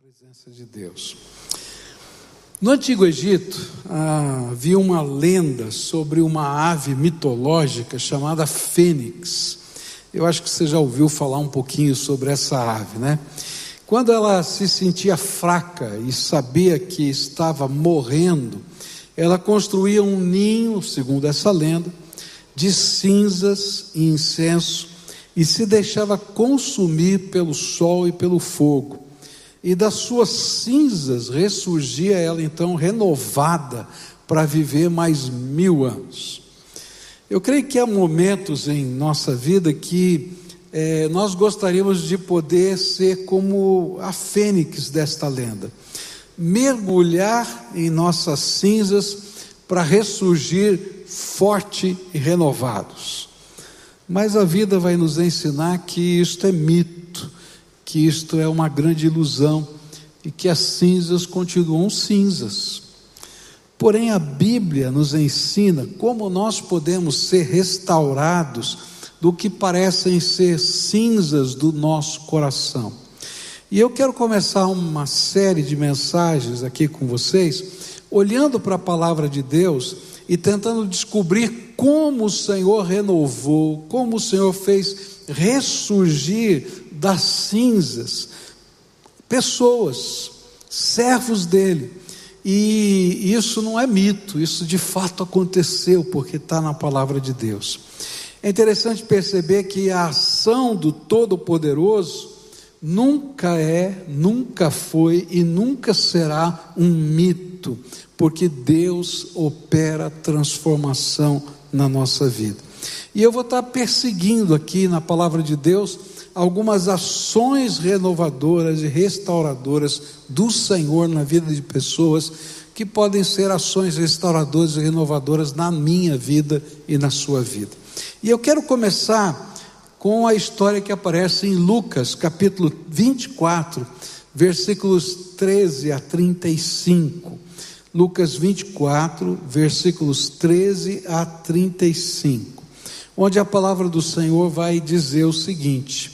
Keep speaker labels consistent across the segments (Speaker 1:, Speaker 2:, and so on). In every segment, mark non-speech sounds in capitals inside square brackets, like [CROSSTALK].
Speaker 1: presença de Deus. No Antigo Egito havia uma lenda sobre uma ave mitológica chamada fênix. Eu acho que você já ouviu falar um pouquinho sobre essa ave, né? Quando ela se sentia fraca e sabia que estava morrendo, ela construía um ninho, segundo essa lenda, de cinzas e incenso e se deixava consumir pelo sol e pelo fogo e das suas cinzas ressurgia ela então renovada para viver mais mil anos. Eu creio que há momentos em nossa vida que é, nós gostaríamos de poder ser como a fênix desta lenda, mergulhar em nossas cinzas para ressurgir forte e renovados. Mas a vida vai nos ensinar que isto é mito que isto é uma grande ilusão e que as cinzas continuam cinzas. Porém, a Bíblia nos ensina como nós podemos ser restaurados do que parecem ser cinzas do nosso coração. E eu quero começar uma série de mensagens aqui com vocês, olhando para a palavra de Deus e tentando descobrir como o Senhor renovou, como o Senhor fez ressurgir das cinzas, pessoas, servos dele. E isso não é mito, isso de fato aconteceu, porque está na palavra de Deus. É interessante perceber que a ação do Todo-Poderoso nunca é, nunca foi e nunca será um mito, porque Deus opera transformação na nossa vida. E eu vou estar perseguindo aqui na palavra de Deus algumas ações renovadoras e restauradoras do Senhor na vida de pessoas que podem ser ações restauradoras e renovadoras na minha vida e na sua vida. E eu quero começar com a história que aparece em Lucas, capítulo 24, versículos 13 a 35. Lucas 24, versículos 13 a 35, onde a palavra do Senhor vai dizer o seguinte: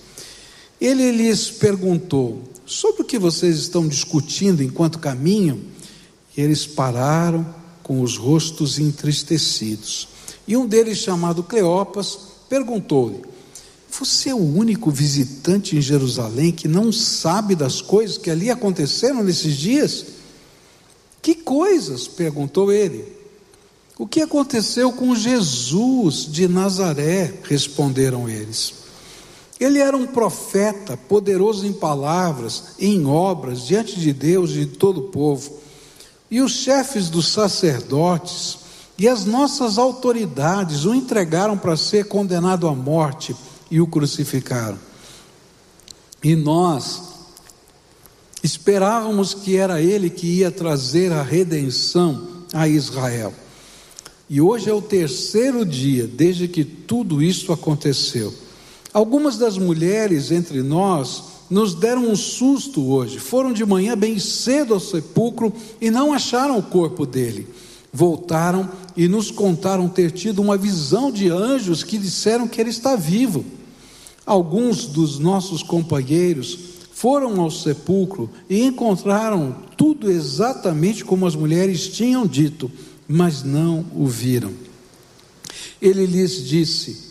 Speaker 1: Ele lhes perguntou: Sobre o que vocês estão discutindo enquanto caminham? E eles pararam com os rostos entristecidos. E um deles, chamado Cleopas, perguntou-lhe: Você é o único visitante em Jerusalém que não sabe das coisas que ali aconteceram nesses dias? Que coisas? perguntou ele. O que aconteceu com Jesus de Nazaré? responderam eles. Ele era um profeta, poderoso em palavras, em obras, diante de Deus e de todo o povo. E os chefes dos sacerdotes e as nossas autoridades o entregaram para ser condenado à morte e o crucificaram. E nós esperávamos que era ele que ia trazer a redenção a Israel. E hoje é o terceiro dia desde que tudo isso aconteceu. Algumas das mulheres entre nós nos deram um susto hoje. Foram de manhã bem cedo ao sepulcro e não acharam o corpo dele. Voltaram e nos contaram ter tido uma visão de anjos que disseram que ele está vivo. Alguns dos nossos companheiros foram ao sepulcro e encontraram tudo exatamente como as mulheres tinham dito, mas não o viram. Ele lhes disse: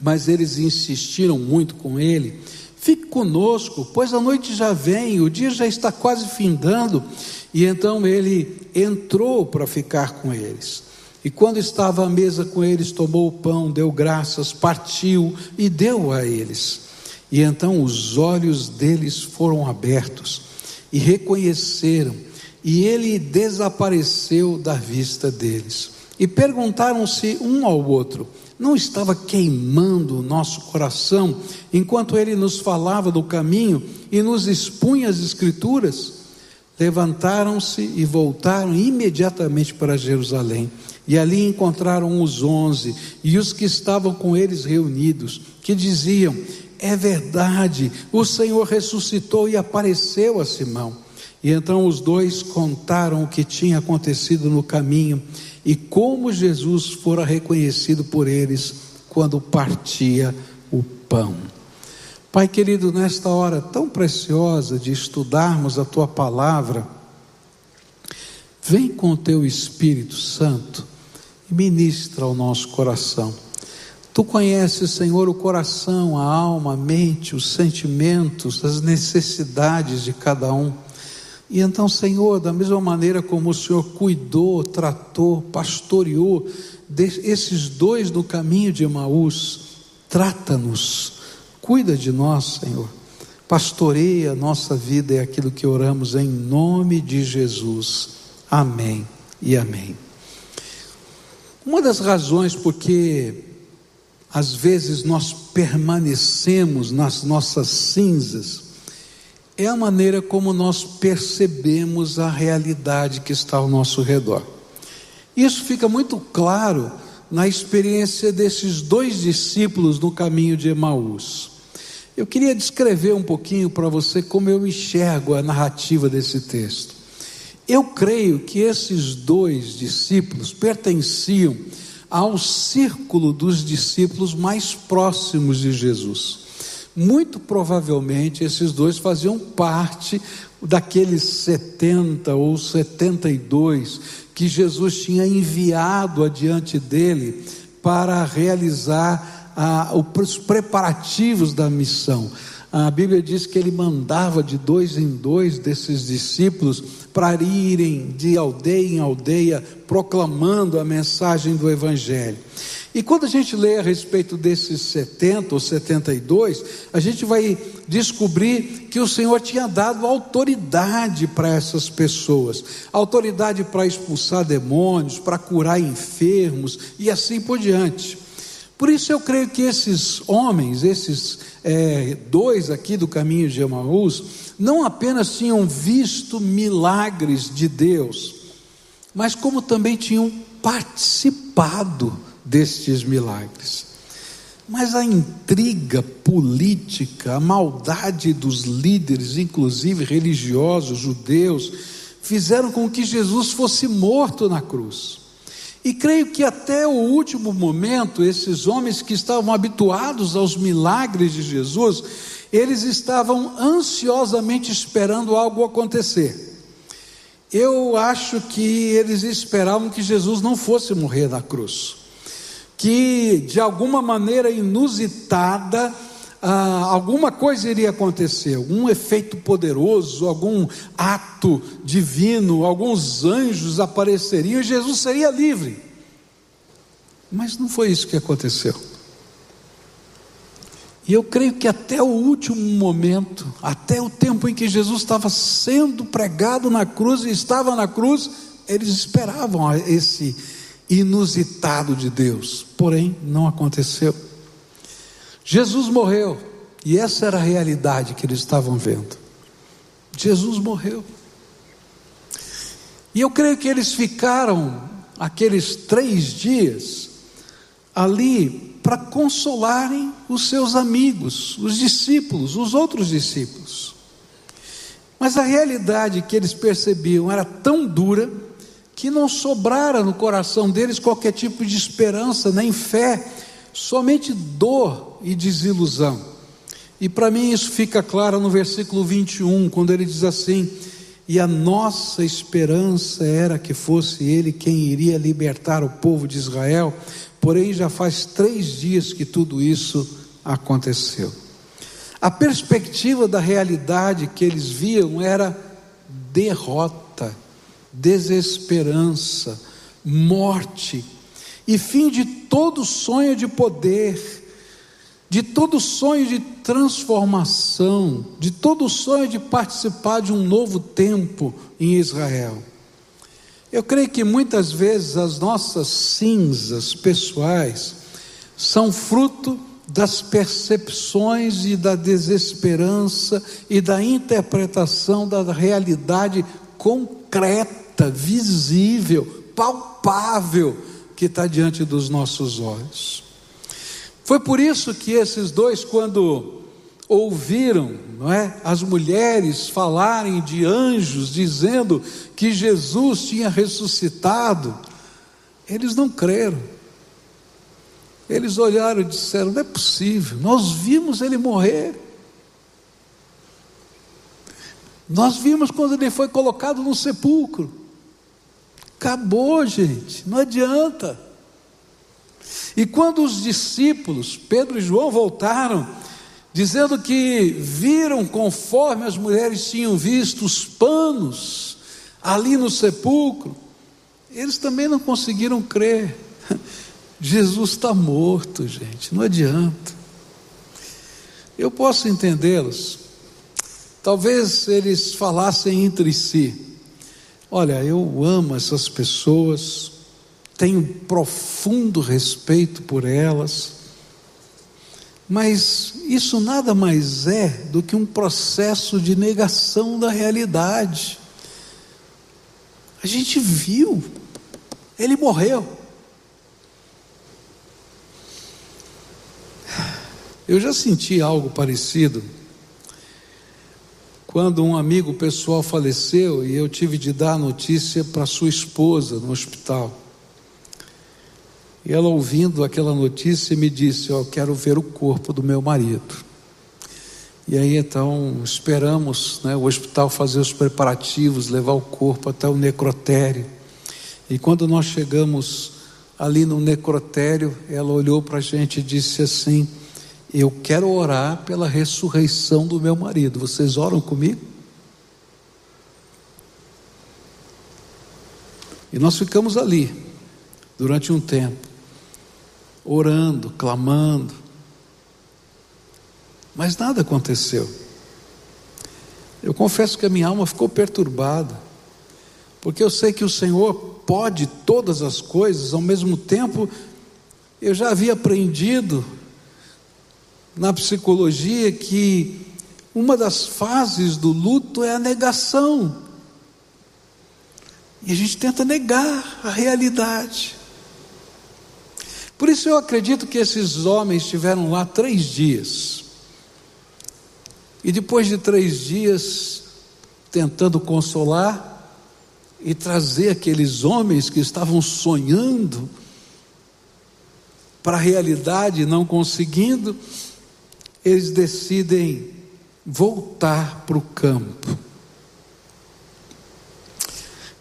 Speaker 1: mas eles insistiram muito com ele, Fique conosco, pois a noite já vem, o dia já está quase findando. E então ele entrou para ficar com eles. E quando estava à mesa com eles, tomou o pão, deu graças, partiu e deu a eles. E então os olhos deles foram abertos e reconheceram, e ele desapareceu da vista deles. E perguntaram-se um ao outro: não estava queimando o nosso coração enquanto ele nos falava do caminho e nos expunha as Escrituras? Levantaram-se e voltaram imediatamente para Jerusalém. E ali encontraram os onze e os que estavam com eles reunidos, que diziam: É verdade, o Senhor ressuscitou e apareceu a Simão. E então os dois contaram o que tinha acontecido no caminho e como Jesus fora reconhecido por eles quando partia o pão. Pai querido, nesta hora tão preciosa de estudarmos a tua palavra, vem com o teu Espírito Santo e ministra ao nosso coração. Tu conheces, Senhor, o coração, a alma, a mente, os sentimentos, as necessidades de cada um. E então, Senhor, da mesma maneira como o Senhor cuidou, tratou, pastoreou esses dois no caminho de Emaús, trata-nos, cuida de nós, Senhor. Pastoreia a nossa vida, é aquilo que oramos em nome de Jesus. Amém e amém. Uma das razões porque às vezes nós permanecemos nas nossas cinzas é a maneira como nós percebemos a realidade que está ao nosso redor. Isso fica muito claro na experiência desses dois discípulos no caminho de Emaús. Eu queria descrever um pouquinho para você como eu enxergo a narrativa desse texto. Eu creio que esses dois discípulos pertenciam ao círculo dos discípulos mais próximos de Jesus. Muito provavelmente esses dois faziam parte daqueles 70 ou 72 que Jesus tinha enviado adiante dele para realizar ah, os preparativos da missão. A Bíblia diz que ele mandava de dois em dois desses discípulos para irem de aldeia em aldeia proclamando a mensagem do Evangelho. E quando a gente lê a respeito desses 70 ou 72, a gente vai descobrir que o Senhor tinha dado autoridade para essas pessoas autoridade para expulsar demônios, para curar enfermos e assim por diante. Por isso eu creio que esses homens, esses é, dois aqui do caminho de Emaús, não apenas tinham visto milagres de Deus, mas como também tinham participado destes milagres. Mas a intriga política, a maldade dos líderes, inclusive religiosos, judeus, fizeram com que Jesus fosse morto na cruz. E creio que até o último momento, esses homens que estavam habituados aos milagres de Jesus, eles estavam ansiosamente esperando algo acontecer. Eu acho que eles esperavam que Jesus não fosse morrer na cruz que de alguma maneira inusitada, ah, alguma coisa iria acontecer, algum efeito poderoso, algum ato divino, alguns anjos apareceriam e Jesus seria livre. Mas não foi isso que aconteceu. E eu creio que até o último momento, até o tempo em que Jesus estava sendo pregado na cruz e estava na cruz, eles esperavam esse inusitado de Deus, porém não aconteceu. Jesus morreu, e essa era a realidade que eles estavam vendo. Jesus morreu. E eu creio que eles ficaram aqueles três dias ali para consolarem os seus amigos, os discípulos, os outros discípulos. Mas a realidade que eles percebiam era tão dura que não sobrara no coração deles qualquer tipo de esperança, nem fé, somente dor e desilusão. E para mim isso fica claro no versículo 21, quando ele diz assim: E a nossa esperança era que fosse ele quem iria libertar o povo de Israel, porém já faz três dias que tudo isso aconteceu. A perspectiva da realidade que eles viam era derrota, desesperança, morte e fim de todo sonho de poder, de todo sonho de transformação, de todo sonho de participar de um novo tempo em Israel. Eu creio que muitas vezes as nossas cinzas pessoais são fruto das percepções e da desesperança e da interpretação da realidade concreta, visível, palpável que está diante dos nossos olhos. Foi por isso que esses dois, quando ouviram não é, as mulheres falarem de anjos dizendo que Jesus tinha ressuscitado, eles não creram. Eles olharam e disseram: não é possível, nós vimos ele morrer. Nós vimos quando ele foi colocado no sepulcro. Acabou, gente, não adianta. E quando os discípulos, Pedro e João, voltaram, dizendo que viram conforme as mulheres tinham visto os panos ali no sepulcro, eles também não conseguiram crer. [LAUGHS] Jesus está morto, gente, não adianta. Eu posso entendê-los. Talvez eles falassem entre si: Olha, eu amo essas pessoas, tenho profundo respeito por elas, mas isso nada mais é do que um processo de negação da realidade. A gente viu, ele morreu. Eu já senti algo parecido quando um amigo pessoal faleceu e eu tive de dar notícia para sua esposa no hospital. E ela, ouvindo aquela notícia, me disse: Eu quero ver o corpo do meu marido. E aí então esperamos né, o hospital fazer os preparativos, levar o corpo até o necrotério. E quando nós chegamos ali no necrotério, ela olhou para a gente e disse assim: eu quero orar pela ressurreição do meu marido. Vocês oram comigo? E nós ficamos ali durante um tempo, orando, clamando, mas nada aconteceu. Eu confesso que a minha alma ficou perturbada, porque eu sei que o Senhor pode todas as coisas, ao mesmo tempo, eu já havia aprendido na psicologia que uma das fases do luto é a negação. E a gente tenta negar a realidade. Por isso eu acredito que esses homens estiveram lá três dias. E depois de três dias, tentando consolar e trazer aqueles homens que estavam sonhando para a realidade, não conseguindo, eles decidem voltar para o campo.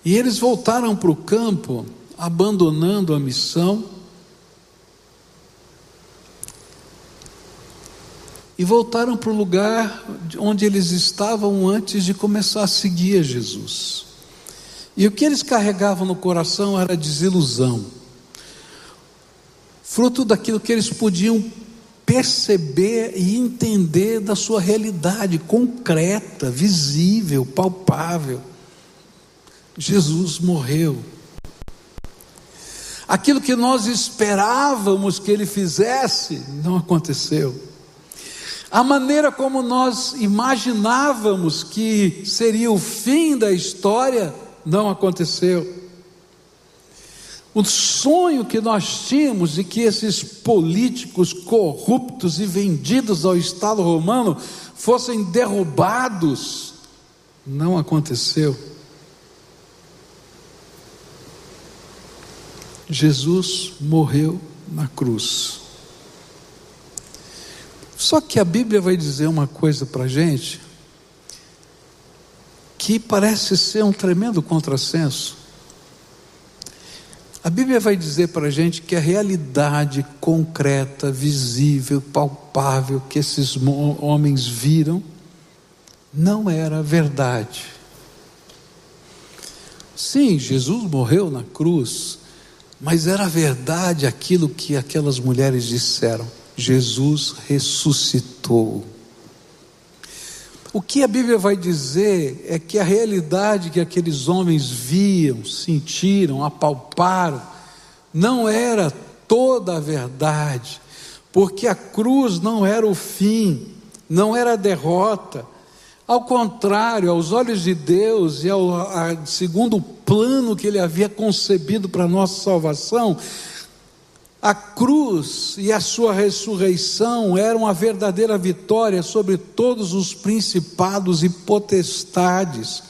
Speaker 1: E eles voltaram para o campo, abandonando a missão, e voltaram para o lugar onde eles estavam antes de começar a seguir a Jesus. E o que eles carregavam no coração era desilusão, fruto daquilo que eles podiam perceber e entender da sua realidade concreta, visível, palpável. Jesus morreu. Aquilo que nós esperávamos que ele fizesse, não aconteceu. A maneira como nós imaginávamos que seria o fim da história, não aconteceu. O sonho que nós tínhamos de que esses políticos corruptos e vendidos ao Estado romano fossem derrubados, não aconteceu. Jesus morreu na cruz. Só que a Bíblia vai dizer uma coisa para a gente que parece ser um tremendo contrassenso. A Bíblia vai dizer para a gente que a realidade concreta, visível, palpável que esses homens viram, não era verdade. Sim, Jesus morreu na cruz, mas era verdade aquilo que aquelas mulheres disseram: Jesus ressuscitou. O que a Bíblia vai dizer é que a realidade que aqueles homens viam, sentiram, apalparam, não era toda a verdade, porque a cruz não era o fim, não era a derrota. Ao contrário, aos olhos de Deus e ao a, segundo o plano que Ele havia concebido para a nossa salvação, a cruz e a sua ressurreição eram a verdadeira vitória sobre todos os principados e potestades,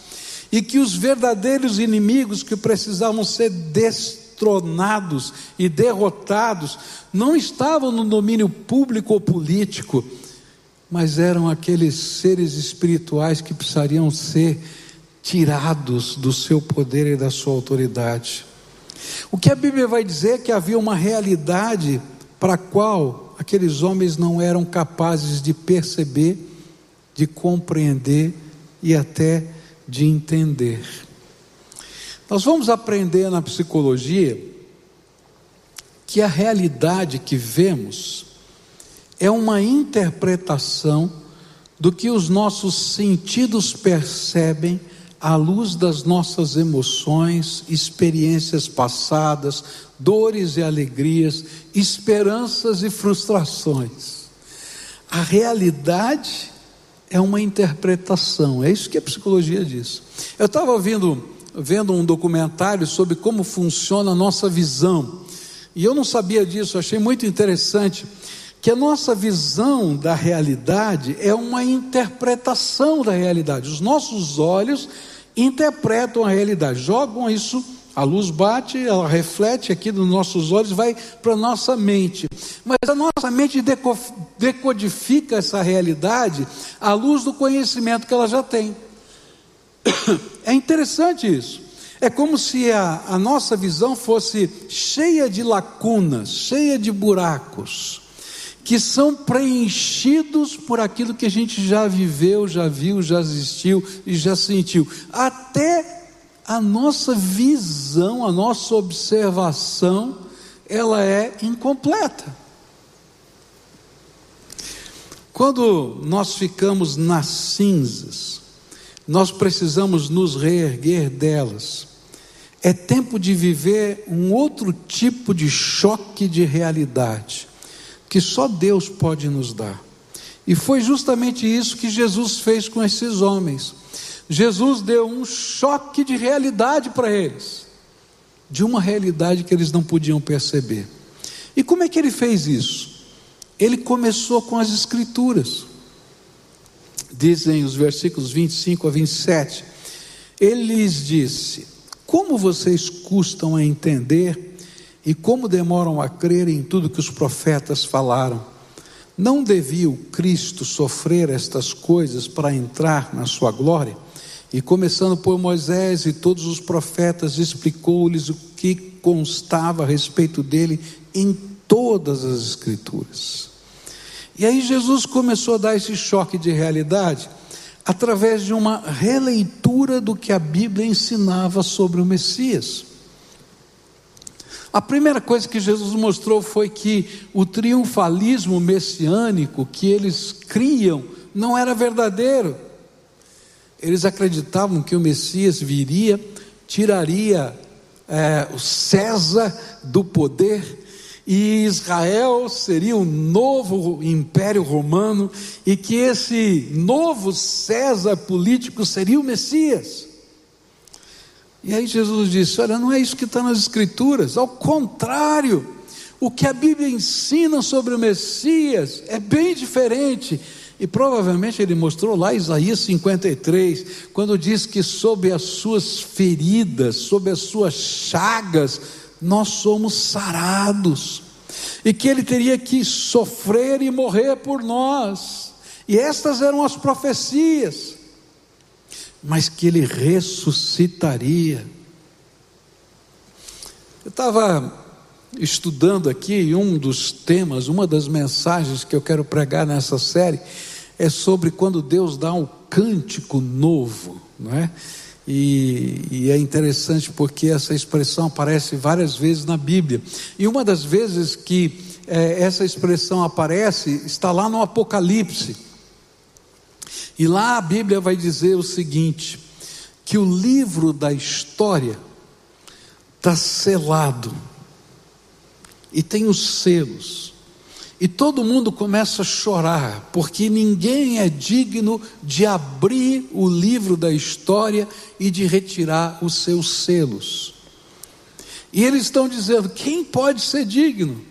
Speaker 1: e que os verdadeiros inimigos que precisavam ser destronados e derrotados não estavam no domínio público ou político, mas eram aqueles seres espirituais que precisariam ser tirados do seu poder e da sua autoridade. O que a Bíblia vai dizer é que havia uma realidade para a qual aqueles homens não eram capazes de perceber, de compreender e até de entender. Nós vamos aprender na psicologia que a realidade que vemos é uma interpretação do que os nossos sentidos percebem à luz das nossas emoções, experiências passadas, dores e alegrias, esperanças e frustrações. A realidade é uma interpretação, é isso que a psicologia diz. Eu estava vendo, vendo um documentário sobre como funciona a nossa visão, e eu não sabia disso, achei muito interessante que a nossa visão da realidade é uma interpretação da realidade. Os nossos olhos interpretam a realidade, jogam isso, a luz bate, ela reflete aqui nos nossos olhos, vai para a nossa mente. Mas a nossa mente decodifica essa realidade à luz do conhecimento que ela já tem. [COUGHS] É interessante isso. É como se a, a nossa visão fosse cheia de lacunas, cheia de buracos que são preenchidos por aquilo que a gente já viveu, já viu, já assistiu e já sentiu. Até a nossa visão, a nossa observação, ela é incompleta. Quando nós ficamos nas cinzas, nós precisamos nos reerguer delas. É tempo de viver um outro tipo de choque de realidade que só Deus pode nos dar. E foi justamente isso que Jesus fez com esses homens. Jesus deu um choque de realidade para eles, de uma realidade que eles não podiam perceber. E como é que ele fez isso? Ele começou com as Escrituras. Dizem os versículos 25 a 27. Ele lhes disse: Como vocês custam a entender e como demoram a crer em tudo que os profetas falaram. Não devia o Cristo sofrer estas coisas para entrar na sua glória? E começando por Moisés e todos os profetas, explicou-lhes o que constava a respeito dele em todas as Escrituras. E aí Jesus começou a dar esse choque de realidade através de uma releitura do que a Bíblia ensinava sobre o Messias. A primeira coisa que Jesus mostrou foi que o triunfalismo messiânico que eles criam não era verdadeiro. Eles acreditavam que o Messias viria, tiraria é, o César do poder e Israel seria um novo império romano e que esse novo César político seria o Messias. E aí Jesus disse: Olha, não é isso que está nas Escrituras, ao contrário, o que a Bíblia ensina sobre o Messias é bem diferente. E provavelmente ele mostrou lá Isaías 53, quando diz que sob as suas feridas, sob as suas chagas, nós somos sarados, e que ele teria que sofrer e morrer por nós. E estas eram as profecias mas que ele ressuscitaria. Eu estava estudando aqui e um dos temas, uma das mensagens que eu quero pregar nessa série é sobre quando Deus dá um cântico novo, não é? E, e, é interessante porque essa expressão aparece várias vezes na Bíblia. E uma das vezes que é, essa expressão aparece está lá no Apocalipse. E lá a Bíblia vai dizer o seguinte: que o livro da história está selado e tem os selos. E todo mundo começa a chorar, porque ninguém é digno de abrir o livro da história e de retirar os seus selos. E eles estão dizendo: quem pode ser digno?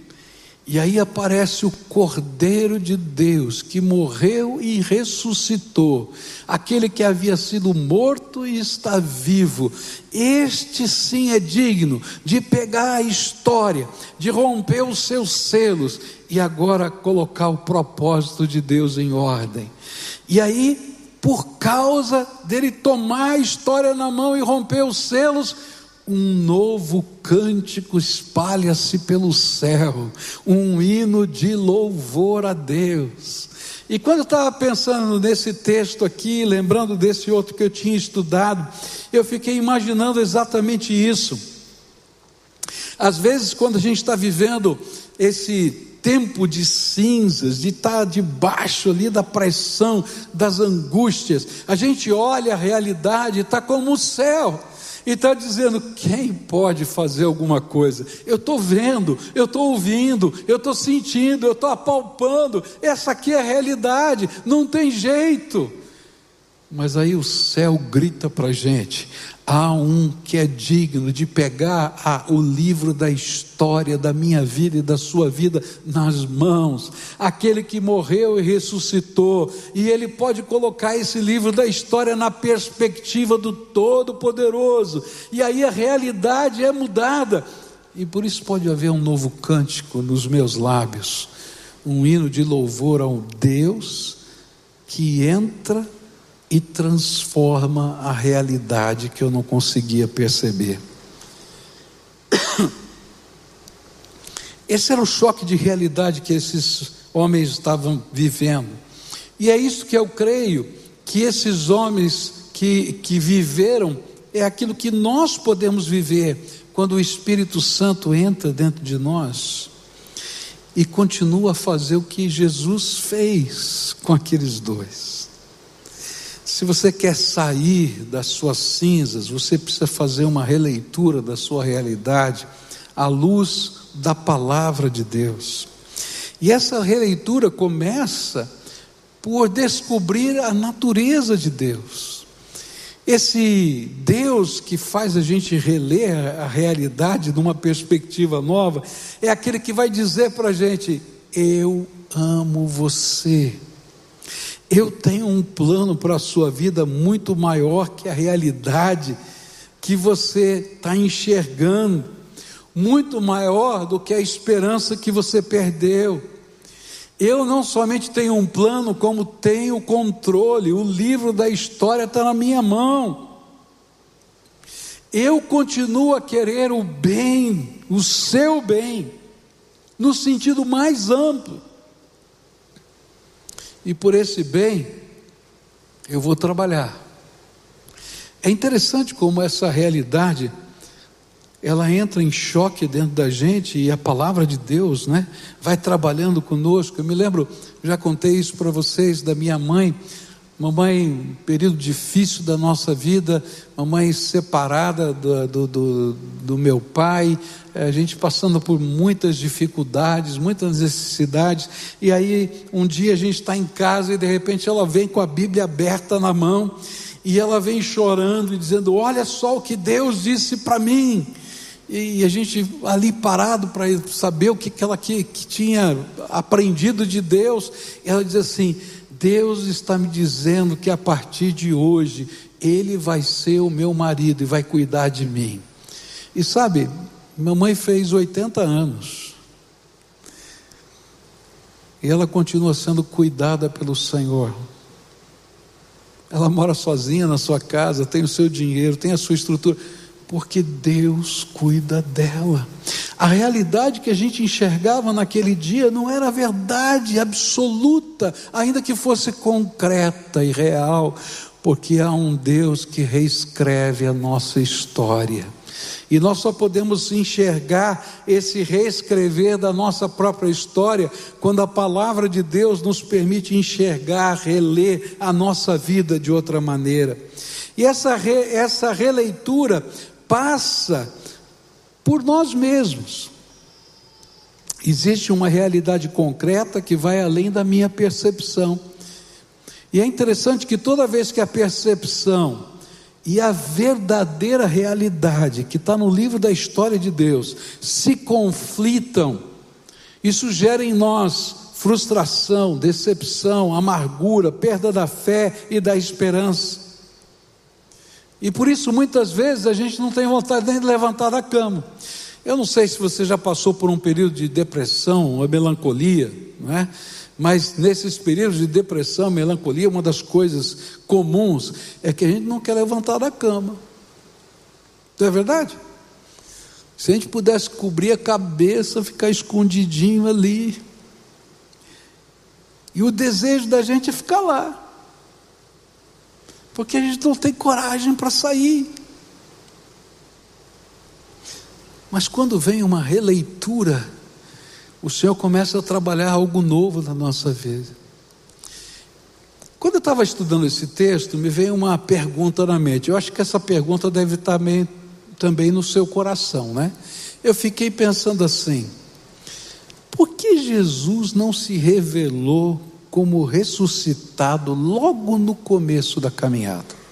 Speaker 1: E aí aparece o Cordeiro de Deus, que morreu e ressuscitou, aquele que havia sido morto e está vivo. Este sim é digno de pegar a história, de romper os seus selos e agora colocar o propósito de Deus em ordem. E aí, por causa dele tomar a história na mão e romper os selos, um novo cântico espalha-se pelo céu, um hino de louvor a Deus. E quando eu estava pensando nesse texto aqui, lembrando desse outro que eu tinha estudado, eu fiquei imaginando exatamente isso. Às vezes, quando a gente está vivendo esse tempo de cinzas, de estar debaixo ali da pressão, das angústias, a gente olha a realidade, está como o céu e está dizendo: quem pode fazer alguma coisa? Eu estou vendo, eu estou ouvindo, eu estou sentindo, eu estou apalpando, essa aqui é a realidade, não tem jeito. Mas aí o céu grita para a gente: há um que é digno de pegar a, o livro da história da minha vida e da sua vida nas mãos, aquele que morreu e ressuscitou, e ele pode colocar esse livro da história na perspectiva do Todo-Poderoso, e aí a realidade é mudada, e por isso pode haver um novo cântico nos meus lábios, um hino de louvor ao Deus que entra e transforma a realidade que eu não conseguia perceber. [COUGHS] Esse era o choque de realidade que esses homens estavam vivendo. E é isso que eu creio que esses homens que, que viveram é aquilo que nós podemos viver quando o Espírito Santo entra dentro de nós e continua a fazer o que Jesus fez com aqueles dois. Se você quer sair das suas cinzas, você precisa fazer uma releitura da sua realidade à luz da palavra de Deus. E essa releitura começa por descobrir a natureza de Deus. Esse Deus que faz a gente reler a realidade numa perspectiva nova, é aquele que vai dizer para a gente: Eu amo você. Eu tenho um plano para a sua vida muito maior que a realidade que você está enxergando, muito maior do que a esperança que você perdeu. Eu não somente tenho um plano, como tenho controle, o livro da história está na minha mão. Eu continuo a querer o bem, o seu bem, no sentido mais amplo. E por esse bem, eu vou trabalhar. É interessante como essa realidade ela entra em choque dentro da gente e a palavra de Deus, né, vai trabalhando conosco. Eu me lembro, já contei isso para vocês da minha mãe. Mamãe, um período difícil da nossa vida, mamãe separada do, do, do, do meu pai, a gente passando por muitas dificuldades, muitas necessidades, e aí um dia a gente está em casa e de repente ela vem com a Bíblia aberta na mão, e ela vem chorando e dizendo: Olha só o que Deus disse para mim. E a gente ali parado para saber o que, que ela que, que tinha aprendido de Deus, ela diz assim: Deus está me dizendo que a partir de hoje Ele vai ser o meu marido e vai cuidar de mim. E sabe, minha mãe fez 80 anos. E ela continua sendo cuidada pelo Senhor. Ela mora sozinha na sua casa, tem o seu dinheiro, tem a sua estrutura, porque Deus cuida dela. A realidade que a gente enxergava naquele dia não era verdade absoluta, ainda que fosse concreta e real, porque há um Deus que reescreve a nossa história. E nós só podemos enxergar esse reescrever da nossa própria história quando a palavra de Deus nos permite enxergar, reler a nossa vida de outra maneira. E essa, re, essa releitura passa por nós mesmos. Existe uma realidade concreta que vai além da minha percepção. E é interessante que toda vez que a percepção e a verdadeira realidade que está no livro da história de Deus se conflitam, isso gera em nós frustração, decepção, amargura, perda da fé e da esperança. E por isso muitas vezes a gente não tem vontade nem de levantar da cama. Eu não sei se você já passou por um período de depressão ou melancolia, não é? Mas nesses períodos de depressão, melancolia, uma das coisas comuns é que a gente não quer levantar da cama. Não é verdade? Se a gente pudesse cobrir a cabeça, ficar escondidinho ali. E o desejo da gente é ficar lá. Porque a gente não tem coragem para sair. Mas quando vem uma releitura o Senhor começa a trabalhar algo novo na nossa vida. Quando eu estava estudando esse texto, me veio uma pergunta na mente. Eu acho que essa pergunta deve estar também, também no seu coração, né? Eu fiquei pensando assim: por que Jesus não se revelou como ressuscitado logo no começo da caminhada?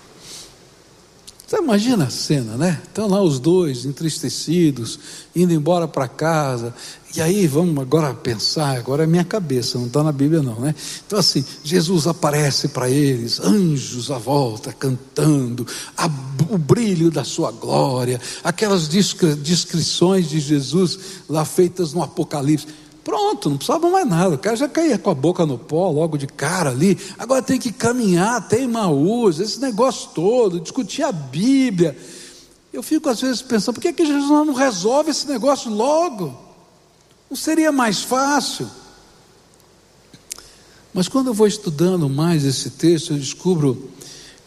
Speaker 1: Você imagina a cena, né? Estão lá os dois entristecidos, indo embora para casa. E aí vamos agora pensar, agora é minha cabeça, não está na Bíblia não, né? Então assim, Jesus aparece para eles, anjos à volta cantando, a, o brilho da sua glória, aquelas descrições de Jesus lá feitas no Apocalipse. Pronto, não precisava mais nada. O cara já caía com a boca no pó logo de cara ali. Agora tem que caminhar até Maús, esse negócio todo, discutir a Bíblia. Eu fico às vezes pensando, por que, que Jesus não resolve esse negócio logo? Não seria mais fácil? Mas quando eu vou estudando mais esse texto, eu descubro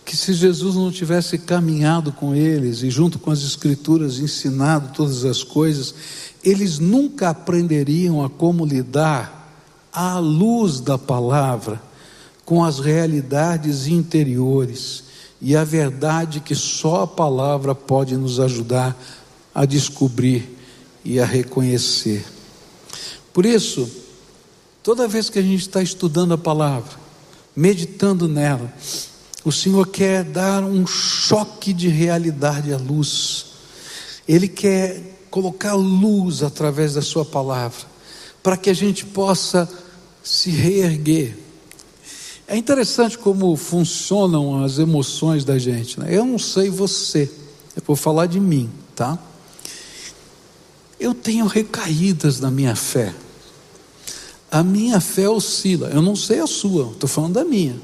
Speaker 1: que se Jesus não tivesse caminhado com eles e junto com as Escrituras ensinado todas as coisas, eles nunca aprenderiam a como lidar à luz da palavra com as realidades interiores e a verdade que só a palavra pode nos ajudar a descobrir e a reconhecer. Por isso, toda vez que a gente está estudando a palavra, meditando nela, o Senhor quer dar um choque de realidade à luz. Ele quer colocar luz através da Sua palavra, para que a gente possa se reerguer. É interessante como funcionam as emoções da gente. Né? Eu não sei você, eu vou falar de mim, tá? Eu tenho recaídas na minha fé. A minha fé oscila. Eu não sei a sua, estou falando da minha,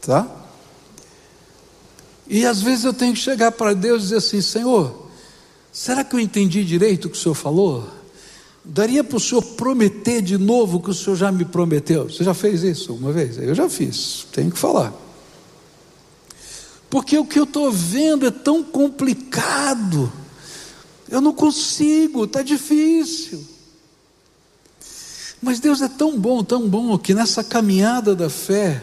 Speaker 1: tá? E às vezes eu tenho que chegar para Deus e dizer assim: Senhor, Será que eu entendi direito o que o senhor falou? Daria para o senhor prometer de novo o que o senhor já me prometeu? Você já fez isso uma vez? Eu já fiz, tenho que falar. Porque o que eu estou vendo é tão complicado, eu não consigo, está difícil. Mas Deus é tão bom, tão bom, que nessa caminhada da fé,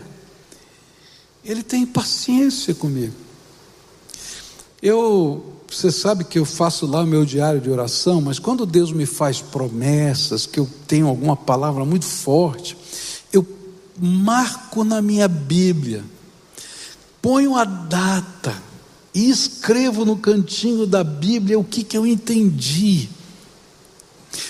Speaker 1: Ele tem paciência comigo. Eu você sabe que eu faço lá o meu diário de oração, mas quando Deus me faz promessas, que eu tenho alguma palavra muito forte, eu marco na minha Bíblia, ponho a data e escrevo no cantinho da Bíblia o que, que eu entendi.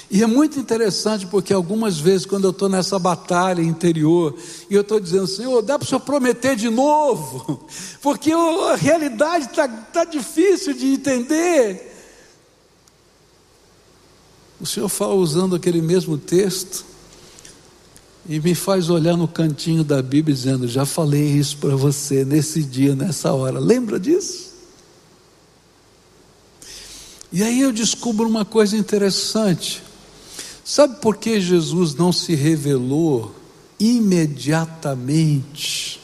Speaker 1: E é muito interessante porque algumas vezes, quando eu estou nessa batalha interior, e eu estou dizendo, Senhor, dá para o Senhor prometer de novo, [LAUGHS] porque a realidade está tá difícil de entender. O Senhor fala usando aquele mesmo texto, e me faz olhar no cantinho da Bíblia, dizendo: Já falei isso para você nesse dia, nessa hora. Lembra disso? E aí eu descubro uma coisa interessante. Sabe por que Jesus não se revelou imediatamente?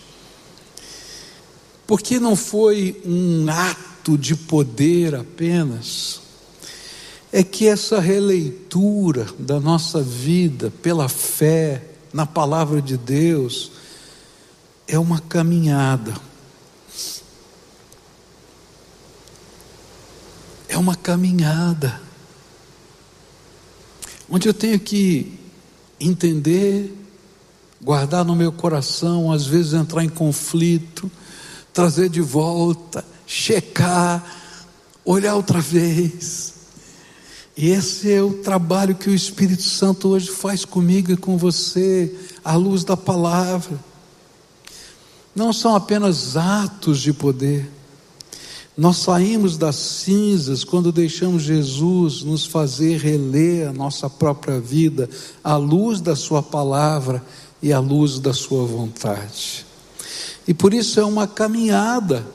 Speaker 1: Porque não foi um ato de poder apenas. É que essa releitura da nossa vida pela fé na palavra de Deus é uma caminhada uma caminhada, onde eu tenho que entender, guardar no meu coração, às vezes entrar em conflito, trazer de volta, checar, olhar outra vez. E esse é o trabalho que o Espírito Santo hoje faz comigo e com você, à luz da palavra. Não são apenas atos de poder, nós saímos das cinzas quando deixamos Jesus nos fazer reler a nossa própria vida à luz da Sua palavra e à luz da Sua vontade. E por isso é uma caminhada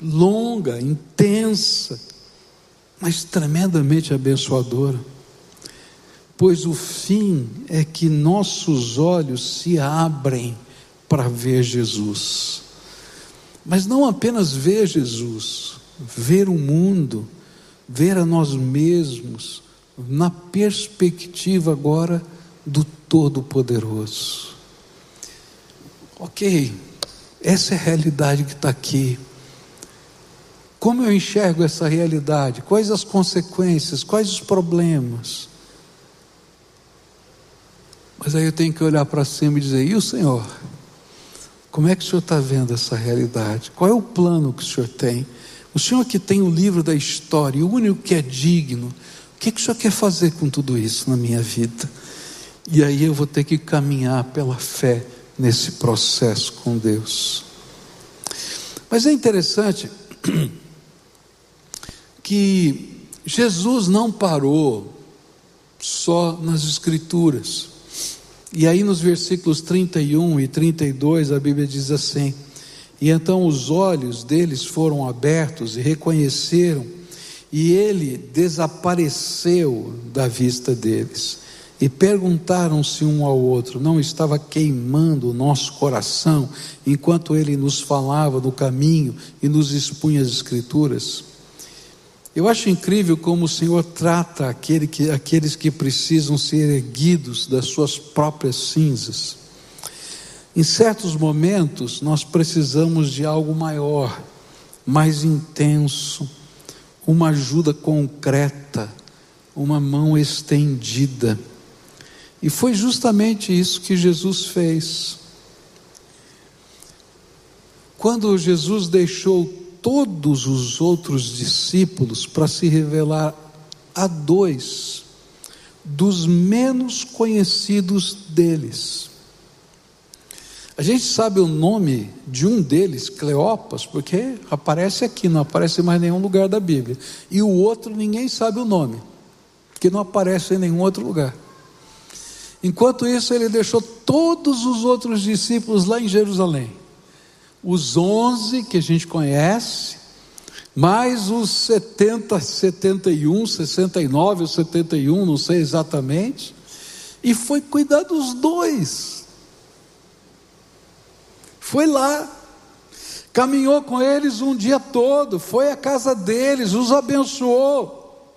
Speaker 1: longa, intensa, mas tremendamente abençoadora. Pois o fim é que nossos olhos se abrem para ver Jesus. Mas não apenas ver Jesus, ver o mundo, ver a nós mesmos, na perspectiva agora do Todo-Poderoso. Ok, essa é a realidade que está aqui. Como eu enxergo essa realidade? Quais as consequências? Quais os problemas? Mas aí eu tenho que olhar para cima e dizer: e o Senhor? Como é que o Senhor está vendo essa realidade? Qual é o plano que o Senhor tem? O Senhor que tem o livro da história, o único que é digno, o que, que o Senhor quer fazer com tudo isso na minha vida? E aí eu vou ter que caminhar pela fé nesse processo com Deus. Mas é interessante [CLEARS THROAT] que Jesus não parou só nas Escrituras. E aí nos versículos 31 e 32 a Bíblia diz assim: e então os olhos deles foram abertos e reconheceram, e ele desapareceu da vista deles. E perguntaram-se um ao outro: não estava queimando o nosso coração enquanto ele nos falava do caminho e nos expunha as Escrituras? Eu acho incrível como o Senhor trata aquele que, aqueles que precisam ser erguidos das suas próprias cinzas. Em certos momentos, nós precisamos de algo maior, mais intenso, uma ajuda concreta, uma mão estendida. E foi justamente isso que Jesus fez. Quando Jesus deixou todos os outros discípulos para se revelar a dois dos menos conhecidos deles. A gente sabe o nome de um deles, Cleopas, porque aparece aqui, não aparece em mais nenhum lugar da Bíblia. E o outro ninguém sabe o nome, porque não aparece em nenhum outro lugar. Enquanto isso, ele deixou todos os outros discípulos lá em Jerusalém. Os onze que a gente conhece, mais os 70, 71, 69 ou 71, não sei exatamente, e foi cuidar dos dois foi lá, caminhou com eles um dia todo, foi à casa deles, os abençoou.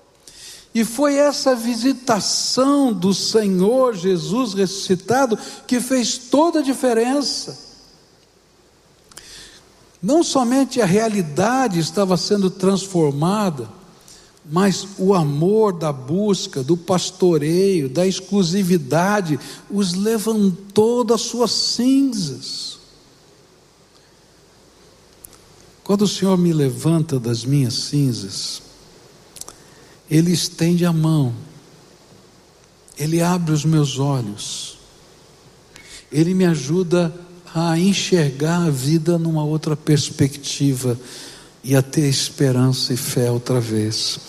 Speaker 1: E foi essa visitação do Senhor Jesus ressuscitado que fez toda a diferença. Não somente a realidade estava sendo transformada, mas o amor da busca, do pastoreio, da exclusividade, os levantou das suas cinzas. Quando o Senhor me levanta das minhas cinzas, Ele estende a mão, Ele abre os meus olhos, Ele me ajuda a enxergar a vida numa outra perspectiva e a ter esperança e fé outra vez.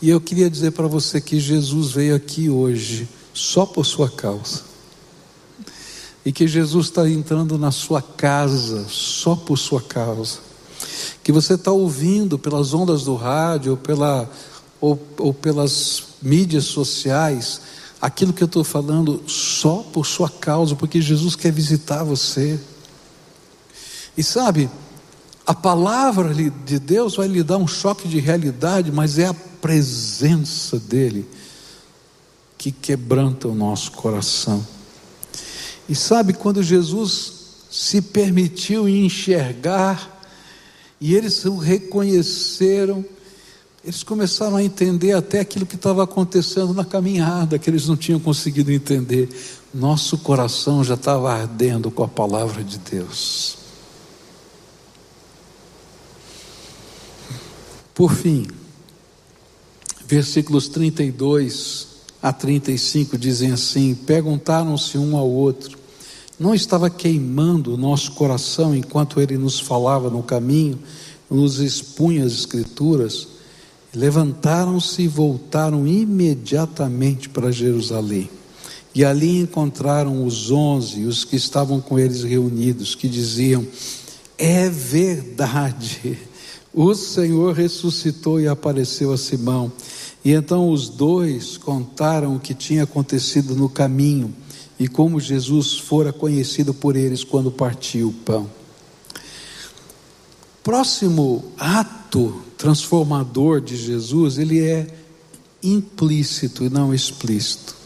Speaker 1: E eu queria dizer para você que Jesus veio aqui hoje só por sua causa. E que Jesus está entrando na sua casa só por sua causa que você está ouvindo pelas ondas do rádio, pela ou, ou pelas mídias sociais aquilo que eu estou falando só por sua causa, porque Jesus quer visitar você. E sabe, a palavra de Deus vai lhe dar um choque de realidade, mas é a presença dEle que quebranta o nosso coração. E sabe, quando Jesus se permitiu enxergar, e eles o reconheceram, eles começaram a entender até aquilo que estava acontecendo na caminhada, que eles não tinham conseguido entender. Nosso coração já estava ardendo com a palavra de Deus. Por fim, versículos 32 a 35 dizem assim: Perguntaram-se um ao outro, não estava queimando o nosso coração enquanto ele nos falava no caminho, nos expunha as Escrituras? Levantaram-se e voltaram imediatamente para Jerusalém. E ali encontraram os onze, os que estavam com eles reunidos, que diziam: É verdade, o Senhor ressuscitou e apareceu a Simão. E então os dois contaram o que tinha acontecido no caminho e como Jesus fora conhecido por eles quando partiu o pão. Próximo ato transformador de Jesus, ele é implícito e não explícito.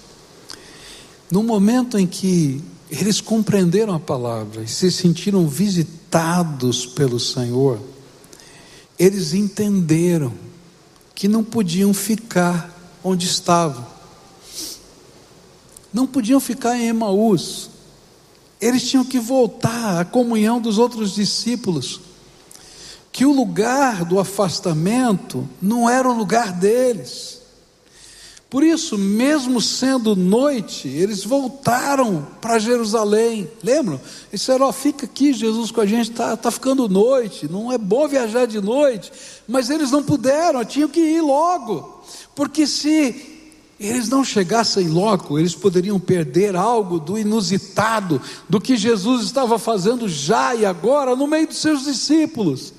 Speaker 1: No momento em que eles compreenderam a palavra e se sentiram visitados pelo Senhor, eles entenderam que não podiam ficar onde estavam, não podiam ficar em Emaús, eles tinham que voltar à comunhão dos outros discípulos que o lugar do afastamento não era o lugar deles. Por isso, mesmo sendo noite, eles voltaram para Jerusalém. Lembram? Eles disseram: oh, fica aqui, Jesus, com a gente, está tá ficando noite, não é bom viajar de noite. Mas eles não puderam, tinham que ir logo, porque se eles não chegassem logo, eles poderiam perder algo do inusitado, do que Jesus estava fazendo já e agora no meio dos seus discípulos.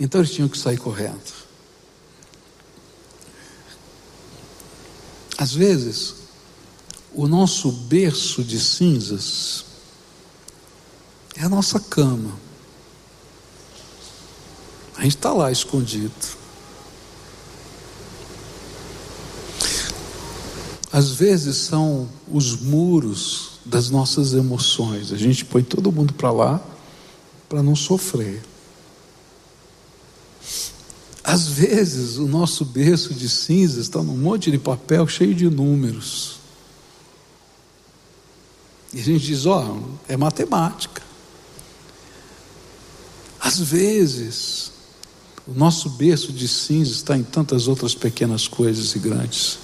Speaker 1: Então eles tinham que sair correndo. Às vezes, o nosso berço de cinzas é a nossa cama. A gente está lá escondido. Às vezes são os muros das nossas emoções. A gente põe todo mundo para lá para não sofrer. Às vezes, o nosso berço de cinzas está num monte de papel cheio de números. E a gente diz: ó, oh, é matemática. Às vezes, o nosso berço de cinzas está em tantas outras pequenas coisas e grandes.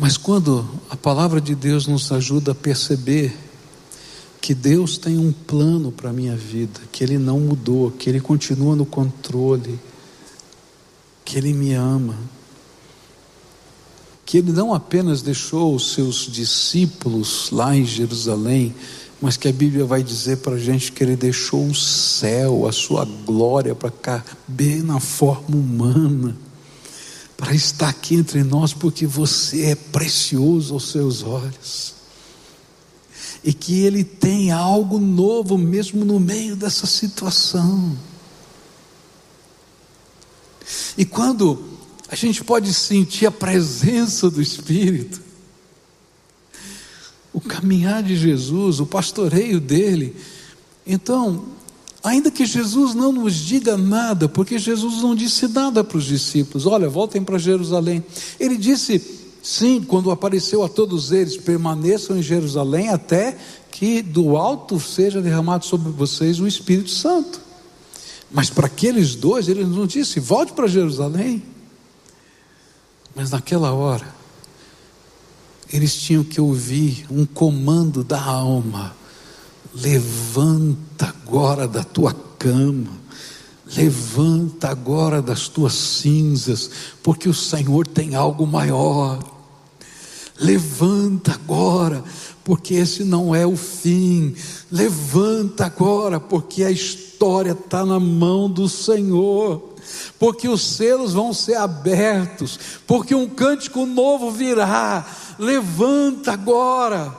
Speaker 1: Mas quando a palavra de Deus nos ajuda a perceber que Deus tem um plano para a minha vida, que Ele não mudou, que Ele continua no controle, que Ele me ama, que Ele não apenas deixou os seus discípulos lá em Jerusalém, mas que a Bíblia vai dizer para a gente que Ele deixou o céu, a sua glória, para caber na forma humana, para estar aqui entre nós, porque você é precioso aos seus olhos e que Ele tem algo novo mesmo no meio dessa situação. E quando a gente pode sentir a presença do Espírito, o caminhar de Jesus, o pastoreio dele, então, ainda que Jesus não nos diga nada, porque Jesus não disse nada para os discípulos, olha, voltem para Jerusalém, ele disse Sim, quando apareceu a todos eles, permaneçam em Jerusalém até que do alto seja derramado sobre vocês o Espírito Santo. Mas para aqueles dois, ele não disse: volte para Jerusalém. Mas naquela hora, eles tinham que ouvir um comando da alma: levanta agora da tua cama. Levanta agora das tuas cinzas, porque o Senhor tem algo maior. Levanta agora, porque esse não é o fim. Levanta agora, porque a história está na mão do Senhor. porque os selos vão ser abertos, porque um cântico novo virá. Levanta agora,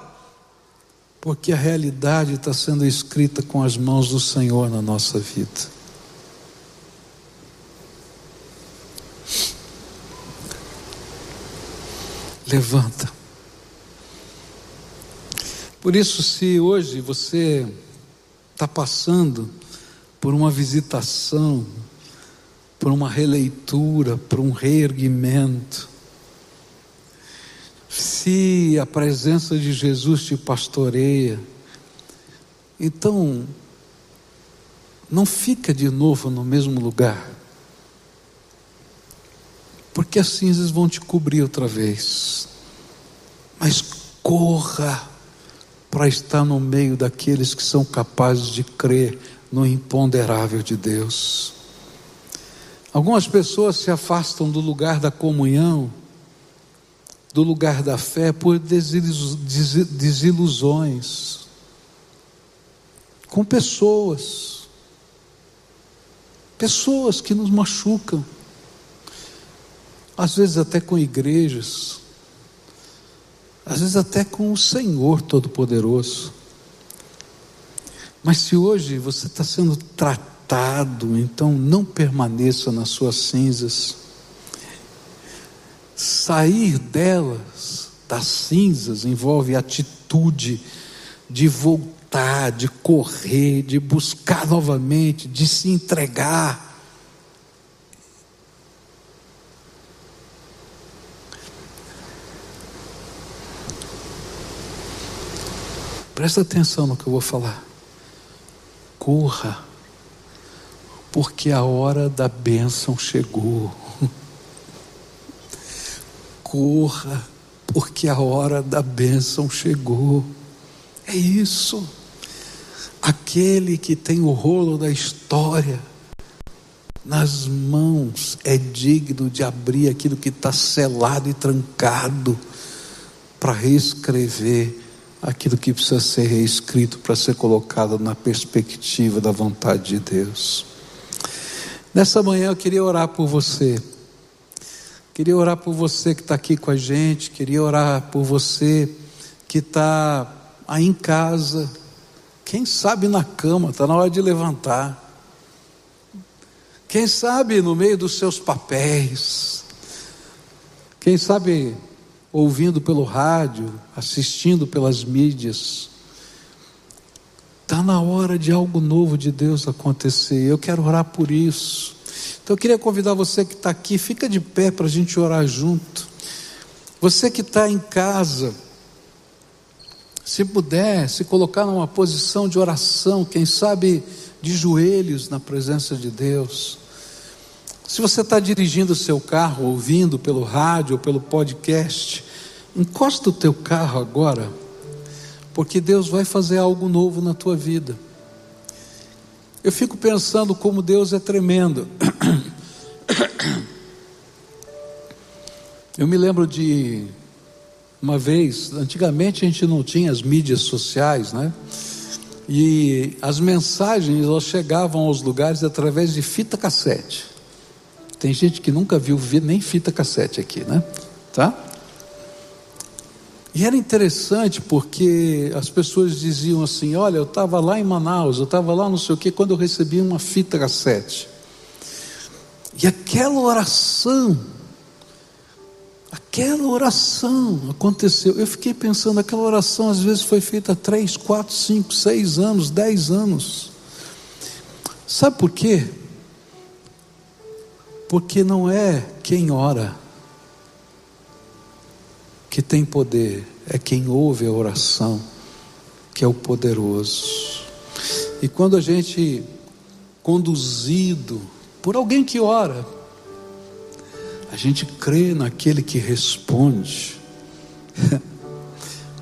Speaker 1: porque a realidade está sendo escrita com as mãos do Senhor na nossa vida. Levanta. Por isso, se hoje você está passando por uma visitação, por uma releitura, por um reerguimento, se a presença de Jesus te pastoreia, então não fica de novo no mesmo lugar, porque as cinzas vão te cobrir outra vez, mas corra para estar no meio daqueles que são capazes de crer no imponderável de Deus. Algumas pessoas se afastam do lugar da comunhão, do lugar da fé, por desilusões com pessoas, pessoas que nos machucam, às vezes até com igrejas, às vezes até com o Senhor Todo-Poderoso. Mas se hoje você está sendo tratado, então não permaneça nas suas cinzas. Sair delas, das cinzas, envolve atitude de voltar, de correr, de buscar novamente, de se entregar. Presta atenção no que eu vou falar. Corra, porque a hora da bênção chegou. Corra, porque a hora da bênção chegou. É isso. Aquele que tem o rolo da história nas mãos é digno de abrir aquilo que está selado e trancado para reescrever aquilo que precisa ser reescrito para ser colocado na perspectiva da vontade de Deus. Nessa manhã eu queria orar por você. Queria orar por você que está aqui com a gente. Queria orar por você que está aí em casa. Quem sabe na cama, está na hora de levantar. Quem sabe no meio dos seus papéis. Quem sabe ouvindo pelo rádio, assistindo pelas mídias. Está na hora de algo novo de Deus acontecer. Eu quero orar por isso. Então eu queria convidar você que está aqui, fica de pé para a gente orar junto. Você que está em casa, se puder, se colocar numa posição de oração, quem sabe de joelhos na presença de Deus. Se você está dirigindo o seu carro, ouvindo pelo rádio ou pelo podcast, encosta o teu carro agora, porque Deus vai fazer algo novo na tua vida. Eu fico pensando como Deus é tremendo. Eu me lembro de uma vez, antigamente a gente não tinha as mídias sociais, né? E as mensagens elas chegavam aos lugares através de fita cassete. Tem gente que nunca viu nem fita cassete aqui, né? Tá? E era interessante porque as pessoas diziam assim: Olha, eu estava lá em Manaus, eu estava lá não sei o que, quando eu recebi uma fita cassete. E aquela oração, aquela oração aconteceu. Eu fiquei pensando: aquela oração às vezes foi feita há três, quatro, cinco, seis anos, dez anos. Sabe por quê? Porque não é quem ora que tem poder, é quem ouve a oração, que é o poderoso. E quando a gente, conduzido por alguém que ora, a gente crê naquele que responde, [LAUGHS]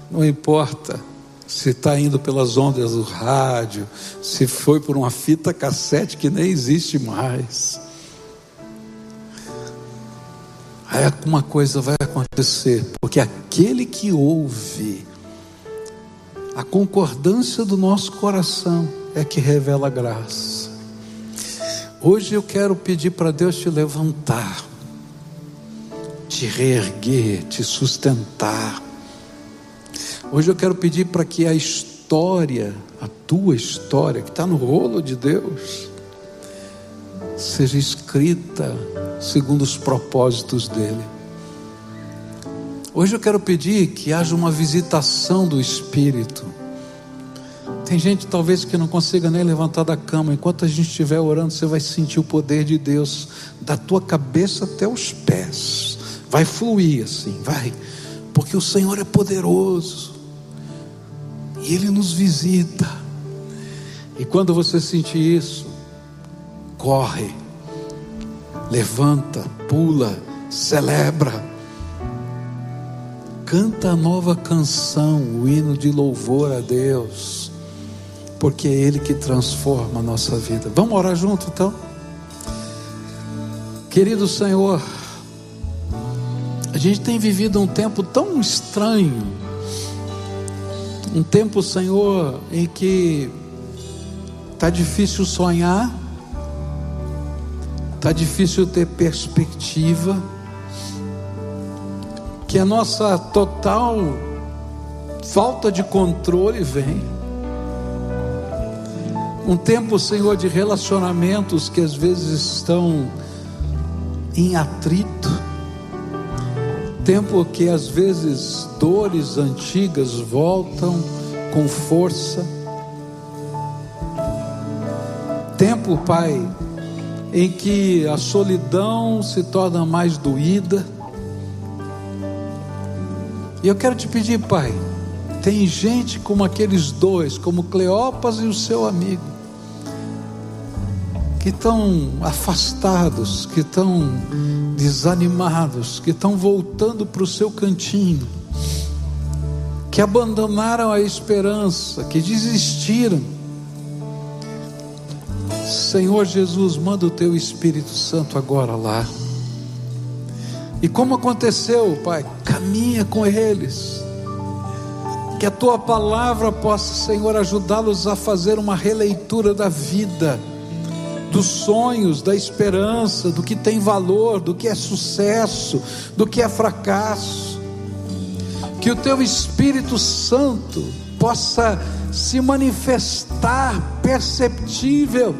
Speaker 1: não importa se está indo pelas ondas do rádio, se foi por uma fita cassete que nem existe mais aí alguma coisa vai acontecer, porque aquele que ouve, a concordância do nosso coração é que revela a graça. Hoje eu quero pedir para Deus te levantar, te reerguer, te sustentar. Hoje eu quero pedir para que a história, a tua história, que está no rolo de Deus, seja escrita segundo os propósitos dEle. Hoje eu quero pedir que haja uma visitação do Espírito. Tem gente talvez que não consiga nem levantar da cama. Enquanto a gente estiver orando, você vai sentir o poder de Deus da tua cabeça até os pés. Vai fluir assim, vai. Porque o Senhor é poderoso. E Ele nos visita. E quando você sentir isso, corre, levanta, pula, celebra. Canta a nova canção, o hino de louvor a Deus, porque é Ele que transforma a nossa vida. Vamos orar junto então? Querido Senhor, a gente tem vivido um tempo tão estranho, um tempo, Senhor, em que está difícil sonhar, está difícil ter perspectiva, que a nossa total falta de controle vem. Um tempo, Senhor, de relacionamentos que às vezes estão em atrito. Tempo que às vezes dores antigas voltam com força. Tempo, Pai, em que a solidão se torna mais doída. E eu quero te pedir, Pai, tem gente como aqueles dois, como Cleopas e o seu amigo, que estão afastados, que estão desanimados, que estão voltando para o seu cantinho, que abandonaram a esperança, que desistiram Senhor Jesus, manda o teu Espírito Santo agora lá. E como aconteceu, Pai, caminha com eles. Que a tua palavra possa, Senhor, ajudá-los a fazer uma releitura da vida, dos sonhos, da esperança, do que tem valor, do que é sucesso, do que é fracasso. Que o teu Espírito Santo possa se manifestar perceptível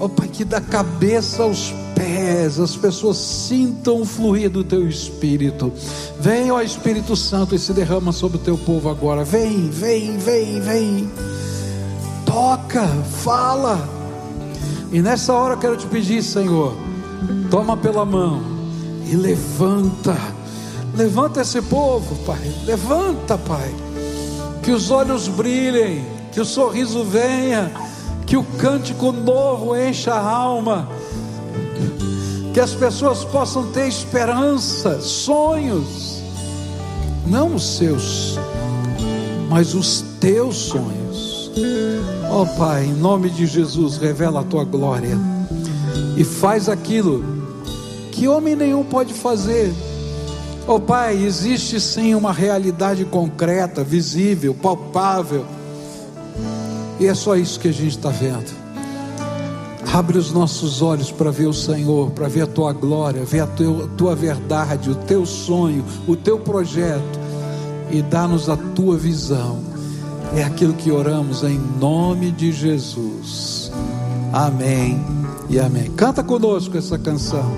Speaker 1: Ó oh, Pai, que da cabeça aos pés as pessoas sintam o fluir do Teu Espírito. Vem, ó Espírito Santo, e se derrama sobre o Teu povo agora. Vem, vem, vem, vem. Toca, fala. E nessa hora eu quero te pedir, Senhor, toma pela mão e levanta. Levanta esse povo, Pai. Levanta, Pai. Que os olhos brilhem, que o sorriso venha que o cântico novo encha a alma, que as pessoas possam ter esperança, sonhos, não os seus, mas os teus sonhos. Ó oh, Pai, em nome de Jesus, revela a tua glória e faz aquilo que homem nenhum pode fazer. Ó oh, Pai, existe sim uma realidade concreta, visível, palpável e é só isso que a gente está vendo. Abre os nossos olhos para ver o Senhor, para ver a tua glória, ver a tua, a tua verdade, o teu sonho, o teu projeto e dá-nos a tua visão. É aquilo que oramos em nome de Jesus. Amém e amém. Canta conosco essa canção.